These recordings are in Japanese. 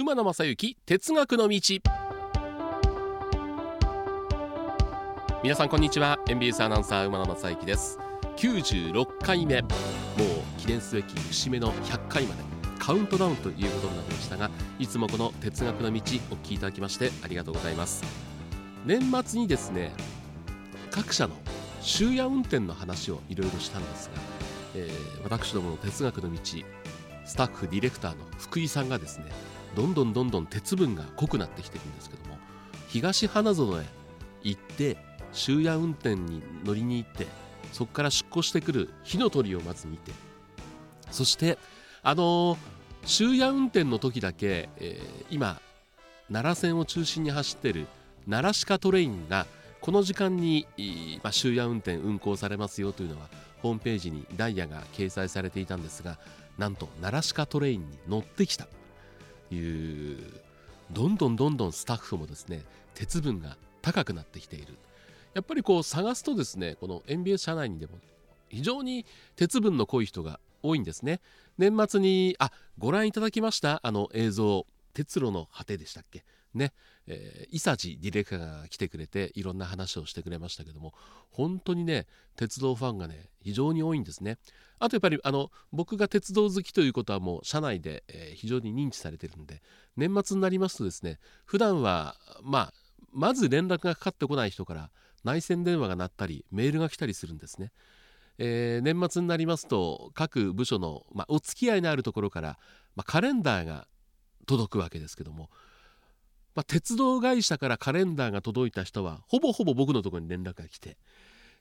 馬野正幸哲学の道。皆さんこんにちは。NBS アナウンサー馬野正幸です。96回目。もう記念すべき節目の100回まで。カウントダウンということになりましたがいつもこの哲学の道お聞きいただきましてありがとうございます。年末にですね各社の終夜運転の話をいろいろしたんですが、えー、私どもの哲学の道スタッフディレクターの福井さんがですねどんどんどんどん鉄分が濃くなってきてるんですけども東花園へ行って終夜運転に乗りに行ってそこから出庫してくる火の鳥をまず見てそしてあのー、終夜運転の時だけ、えー、今奈良線を中心に走ってる奈良鹿トレインがこの時間に、まあ、終夜運転運行されますよというのはホームページにダイヤが掲載されていたんですがなんと奈良鹿トレインに乗ってきた。いうどんどんどんどんスタッフもですね鉄分が高くなってきている。やっぱりこう探すとですねこの NBS 社内にでも非常に鉄分の濃い人が多いんですね。年末にあご覧いただきましたあの映像鉄路の果てでしたっけ？ね、えー、伊佐治ディレクターが来てくれていろんな話をしてくれましたけども本当にね鉄道ファンがね非常に多いんですねあとやっぱりあの僕が鉄道好きということはもう社内で、えー、非常に認知されてるんで年末になりますとですね普段はまあまず連絡がかかってこない人から内線電話が鳴ったりメールが来たりするんですね。えー、年末になりますと各部署の、まあ、お付き合いのあるところから、まあ、カレンダーが届くわけですけども、まあ、鉄道会社からカレンダーが届いた人はほぼほぼ僕のところに連絡が来て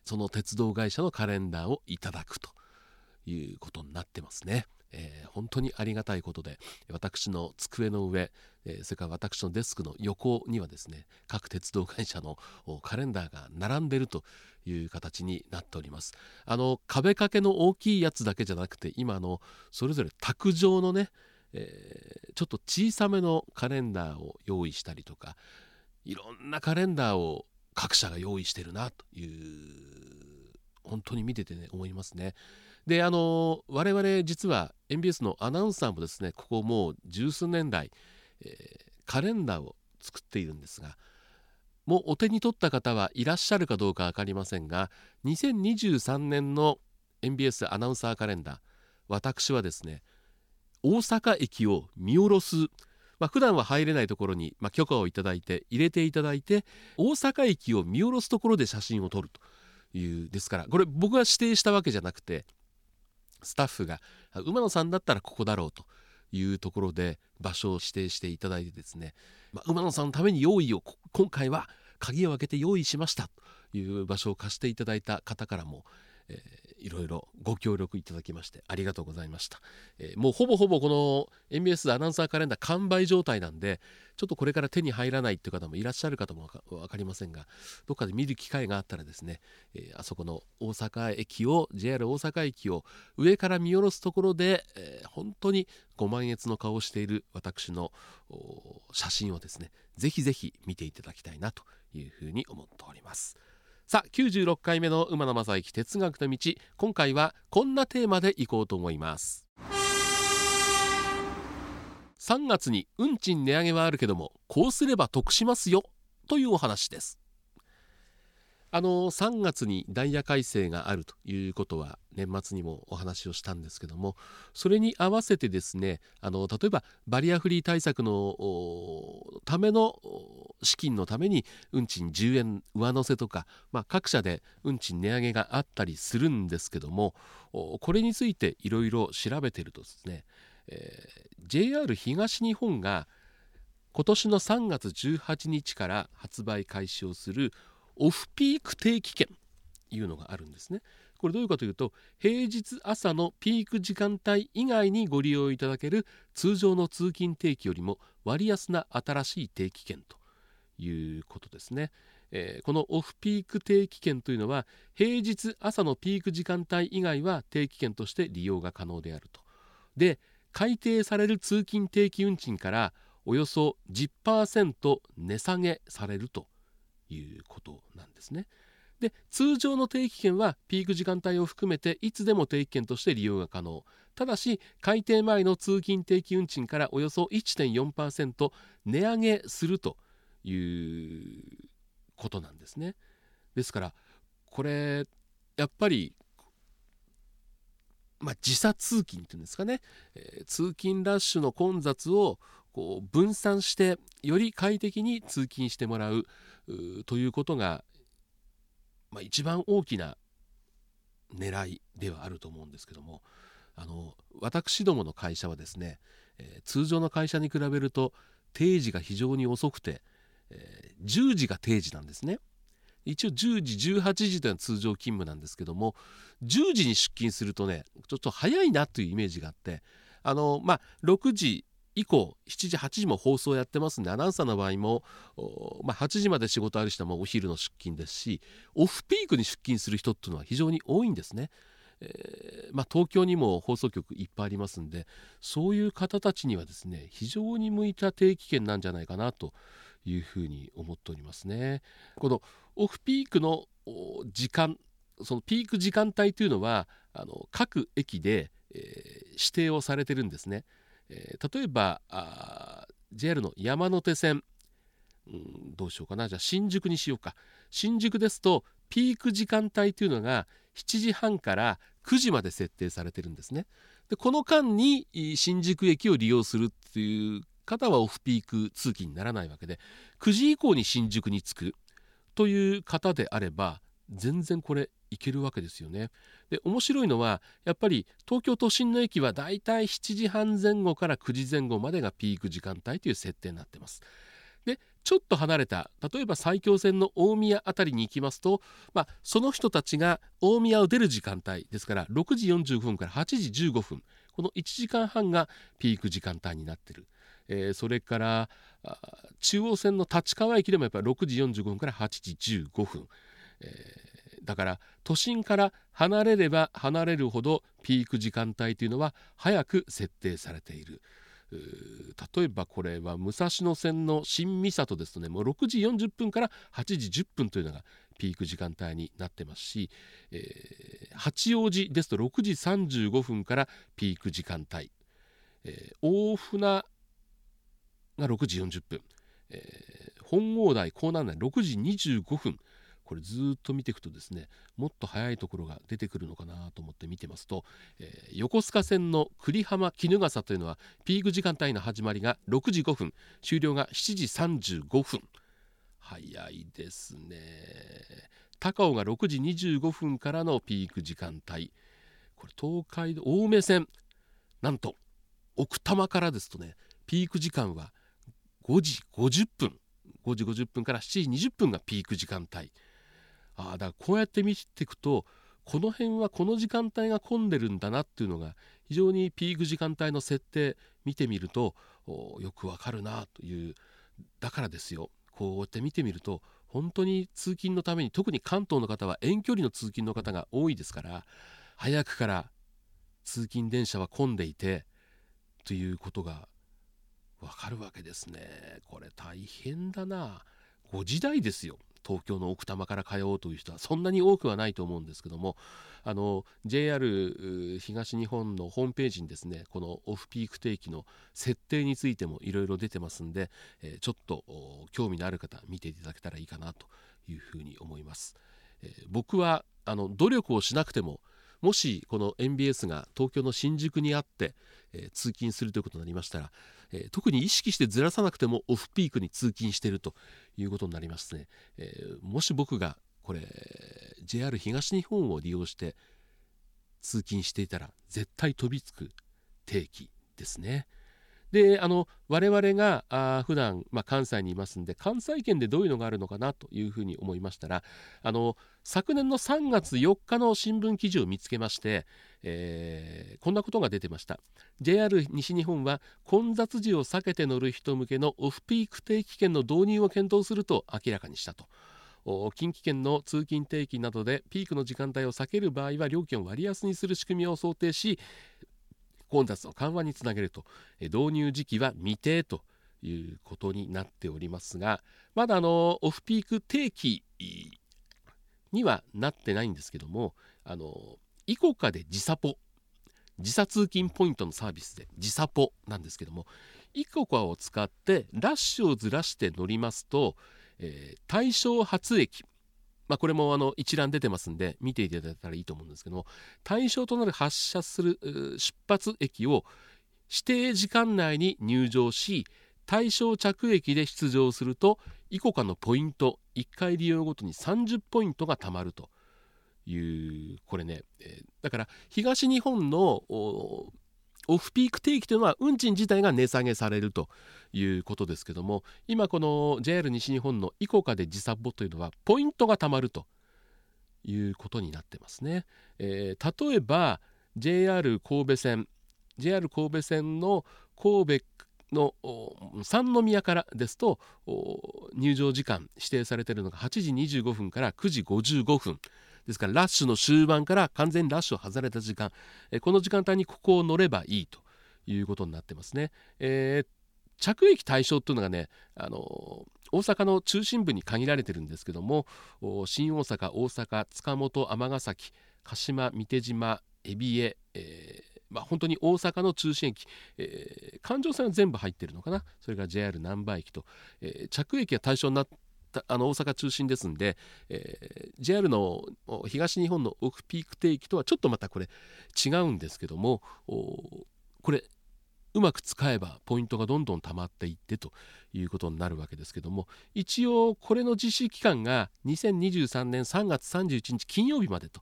その鉄道会社のカレンダーをいただくということになってますね。えー、本当にありがたいことで私の机の上、えー、それから私のデスクの横にはですね各鉄道会社のカレンダーが並んでるという形になっておりますあの壁掛けの大きいやつだけじゃなくて今のそれぞれ卓上のね、えー、ちょっと小さめのカレンダーを用意したりとかいろんなカレンダーを各社が用意してるなという本当に見ててね思いますね。であの我々実は MBS のアナウンサーもですねここもう十数年来、えー、カレンダーを作っているんですがもうお手に取った方はいらっしゃるかどうか分かりませんが2023年の MBS アナウンサーカレンダー私はですね大阪駅を見下ろす。まあ、普段は入れないところに、まあ、許可をいただいて入れていただいて大阪駅を見下ろすところで写真を撮るというですからこれ僕が指定したわけじゃなくてスタッフが馬野さんだったらここだろうというところで場所を指定していただいてですね、まあ、馬野さんのために用意を今回は鍵を開けて用意しましたという場所を貸していただいた方からも、え、いろいろご協力いただきましてありがとうございました、えー、もうほぼほぼこの MBS アナウンサーカレンダー完売状態なんでちょっとこれから手に入らないっていう方もいらっしゃるかとも分かりませんがどっかで見る機会があったらですね、えー、あそこの大阪駅を JR 大阪駅を上から見下ろすところで、えー、本当にご満悦の顔をしている私の写真をですねぜひぜひ見ていただきたいなというふうに思っております。さあ96回目の馬野正幸哲学の道。今回はこんなテーマでいこうと思います。3月に運賃値上げはあるけどもこうすれば得しますよというお話です。あの3月にダイヤ改正があるということは年末にもお話をしたんですけどもそれに合わせてですねあの例えばバリアフリー対策のための資金のために運賃10円上乗せとか、まあ、各社で運賃値上げがあったりするんですけどもこれについていろいろ調べてるとですね、えー、JR 東日本が今年の3月18日から発売開始をするオフピーク定期券いうのがあるんですね。これどういうかというと平日朝のピーク時間帯以外にご利用いただける通常の通勤定期よりも割安な新しい定期券ということですね。えー、このオフピーク定期券というのは平日朝のピーク時間帯以外は定期券として利用が可能であると。で改定される通勤定期運賃からおよそ10%値下げされるということなんですね。で通常の定期券はピーク時間帯を含めていつでも定期券として利用が可能。ただし改定前の通勤定期運賃からおよそ1.4%値上げするということなんですね。ですからこれやっぱりまあ、時差通勤っていうんですかね、えー、通勤ラッシュの混雑をこう分散してより快適に通勤してもらうということがまあ、一番大きな狙いではあると思うんですけどもあの私どもの会社はですね、えー、通常の会社に比べると定時が非常に遅くて、えー、10時が定時なんですね。一応10時18時というのは通常勤務なんですけども10時に出勤するとねちょっと早いなというイメージがあってあのまあ6時以降7時8時も放送やってますんでアナウンサーの場合も、まあ、8時まで仕事ある人はもうお昼の出勤ですしオフピークに出勤する人っていうのは非常に多いんですね。えー、まあ、東京にも放送局いっぱいありますんでそういう方たちにはですね非常に向いた定期券なんじゃないかなというふうに思っておりますね。このオフピークの時間そのピーク時間帯というのはあの各駅で、えー、指定をされてるんですね。えー、例えばあ JR の山手線、うん、どうしようかな。じゃあ新宿にしようか。新宿ですとピーク時間帯というのが7時半から9時まで設定されてるんですね。でこの間に新宿駅を利用するっていう方はオフピーク通勤にならないわけで9時以降に新宿に着くという方であれば全然これいけるわけですよね。で面白いのはやっぱり東京都心の駅はだいたい7時半前後から9時前後までがピーク時間帯という設定になってます。でちょっと離れた例えば埼京線の大宮辺りに行きますと、まあ、その人たちが大宮を出る時間帯ですから6時45分から8時15分この1時間半がピーク時間帯になってる。えー、それから中央線の立川駅でもやっぱり6時45分から8時15分、えだから都心から離れれば離れるほどピーク時間帯というのは早く設定されている。例えばこれは武蔵野線の新三郷ですとねもう6時40分から8時10分というのがピーク時間帯になってますし、えー、八王子ですと6時35分からピーク時間帯、えー、大船が6時40分、えー、本郷台江南台6時25分。これずっと見ていくとですねもっと早いところが出てくるのかなと思って見てますと、えー、横須賀線の栗浜衣笠というのはピーク時間帯の始まりが6時5分終了が7時35分。早いですね。高尾が6時25分からのピーク時間帯。これ東海道青梅線。なんと奥多摩からですとねピーク時間は5時50分。5時50分から7時20分がピーク時間帯。ああだからこうやって見ていくとこの辺はこの時間帯が混んでるんだなっていうのが非常にピーク時間帯の設定見てみるとよくわかるなというだからですよ。こうやって見てみると本当に通勤のために特に関東の方は遠距離の通勤の方が多いですから早くから通勤電車は混んでいてということがわかるわけですね。これ大変だな。5時台ですよ。東京の奥多摩から通おうという人はそんなに多くはないと思うんですけどもあの JR 東日本のホームページにですねこのオフピーク定期の設定についてもいろいろ出てますんで、えー、ちょっと興味のある方見ていただけたらいいかなというふうに思います。えー、僕はあの努力をしなくてももしこの MBS が東京の新宿にあって、えー、通勤するということになりましたら、えー、特に意識してずらさなくてもオフピークに通勤しているということになりますね、えー、もし僕がこれ JR 東日本を利用して通勤していたら絶対飛びつく定期ですね。であの我々があ普段まあ、関西にいますんで関西圏でどういうのがあるのかなというふうに思いましたらあの昨年の3月4日の新聞記事を見つけまして、えー、こんなことが出てました JR 西日本は混雑時を避けて乗る人向けのオフピーク定期券の導入を検討すると明らかにしたと。近畿圏の通勤定期などでピークの時間帯を避ける場合は料金を割安にする仕組みを想定し混雑の緩和につなげると導入時期は未定ということになっておりますがまだあのオフピーク定期にはなってないんですけどもあのイコカで時差ポ。時差通勤ポイントのサービスで時差ポなんですけどもイコカを使ってラッシュをずらして乗りますと、えー、対象発駅。まあ、これもあの一覧出てますんで見ていただいたらいいと思うんですけども対象となる発車する出発駅を指定時間内に入場し対象着駅で出場するとイコカのポイント1回利用ごとに30ポイントが貯まると。いうこれね、えー、だから東日本のオフピーク定期というのは運賃自体が値下げされるということですけども今この JR 西日本のイコカで時差ボというのはポイントが貯まるということになってますね、えー、例えば JR 神戸線 JR 神戸線の神戸の三宮からですと入場時間指定されているのが8時25分から9時55分ですからラッシュの終盤から完全にラッシュを外れた時間この時間帯にここを乗ればいいということになってますね。えー、着駅対象というのがね、あの大阪の中心部に限られてるんですけども新大阪大阪塚本尼崎鹿島三手島海老江、えまあ、本当に大阪の中心駅、えー、環状線は全部入ってるのかな。それから JR 難波駅と、えー、着駅が対象になったあの大阪中心ですんで、えー、JR の東日本のオフピーク定期とはちょっとまたこれ違うんですけどもこれうまく使えばポイントがどんどん溜まっていってということになるわけですけども一応これの実施期間が2023年3月31日金曜日までと。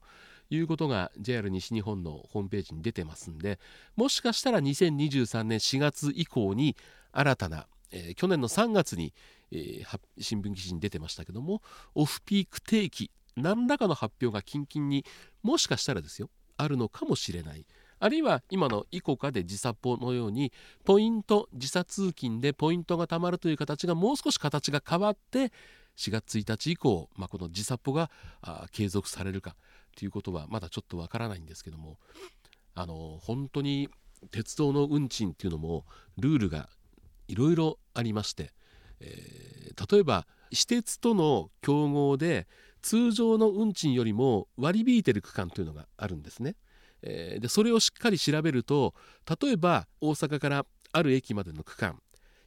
いうことが JR 西日本のホームページに出てますんでもしかしたら2023年4月以降に新たな、えー、去年の3月に、えー、新聞記事に出てましたけどもオフピーク定期何らかの発表が近々にもしかしたらですよあるのかもしれない。あるいは今のイコカで時差ポのようにポイント時差通勤でポイントが貯まるという形がもう少し形が変わって4月1日以降、まあ、この時差ポが継続されるかっていうことはまだちょっとわからないんですけどもあの本当に鉄道の運賃っていうのもルールがいろいろありまして、えー、例えば私鉄との競合で通常の運賃よりも割り引いてる区間というのがあるんですね。えー、でそれをしっかり調べると例えば大阪からある駅までの区間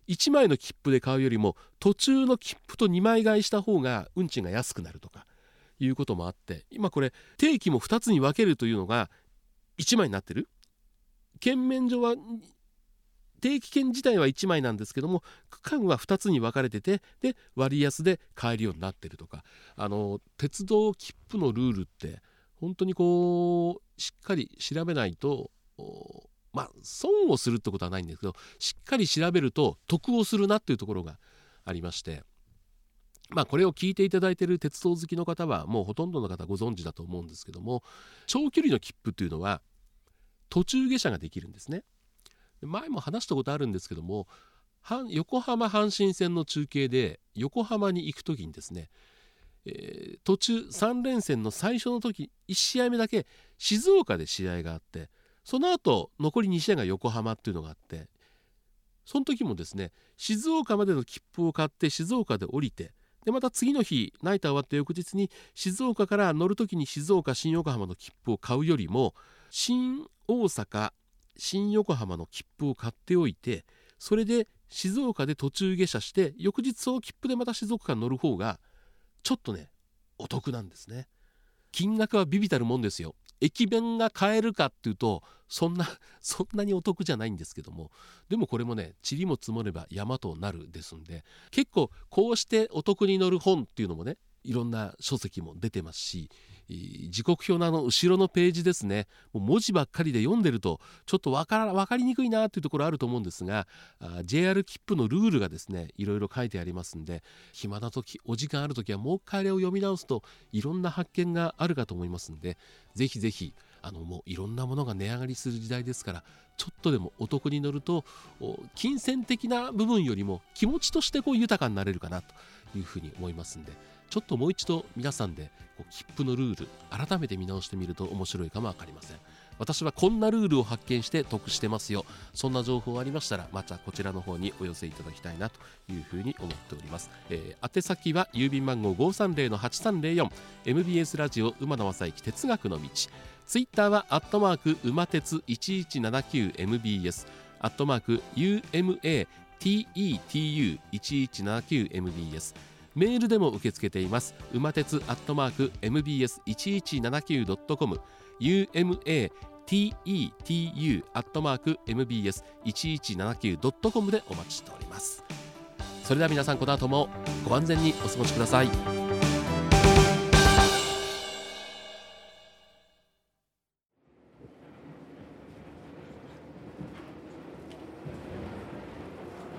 1枚の切符で買うよりも途中の切符と2枚買いした方が運賃が安くなるとかいうこともあって今これ定期も2つに分けるというのが1枚になってる。券面上は定期券自体は1枚なんですけども区間は2つに分かれててで割安で買えるようになってるとか。あの鉄道切符のルールって本当にこうしっかり調べないとまあ損をするってことはないんですけどしっかり調べると得をするなっていうところがありまして。まあこれを聞いていただいている鉄道好きの方はもうほとんどの方ご存知だと思うんですけども長距離の切符というのは途中下車ができるんですね。前も話したことあるんですけども横浜阪神線の中継で横浜に行く時にですね、えー、途中3連戦の最初の時1試合目だけ静岡で試合があってその後残り2試合が横浜っていうのがあってその時もですね静岡までの切符を買って静岡で降りてでまた次の日ナイター終わった翌日に静岡から乗る時に静岡新横浜の切符を買うよりも新大阪新横浜の切符を買っておいてそれで静岡で途中下車して翌日その切符でまた静岡から乗る方がちょっとねお得なんですね。金額はビビたるもんですよ。駅弁が買えるかっていうとそんな そんなにお得じゃないんですけどもでもこれもね塵も積もれば山となるですんで結構こうしてお得に乗る本っていうのもねいろんな書籍も出てますし時刻表のあの後ろのページですね。もう文字ばっかりで読んでるとちょっと分か分かりにくいなというところあると思うんですが JR 切符のルールがですねいろいろ書いてありますんで暇な時お時間ある時はもう一回あれを読み直すといろんな発見があるかと思いますんでぜひぜひあのもういろんなものが値上がりする時代ですからちょっとでもお得に乗ると金銭的な部分よりも気持ちとしてこう豊かになれるかなと。いうふうに思いますんでちょっともう一度皆さんで切符のルール改めて見直してみると面白いかも分かりません。私はこんなルールを発見して得してますよ。そんな情報ありましたらまたこちらの方にお寄せいただきたいなというふうに思っております、えー、宛先は郵便番号530-8304 MBS ラジオ馬野正幸哲学の道。ツイッターはアットマーク馬鉄 1179MBS アットマーク UMA tetu1179mbs メールでも受け付けています。馬鉄アットマーク MBS1179.com UMA tetu アットマーク mbs1179.com でお待ちしております。それでは皆さんこの後もご安全にお過ごしください。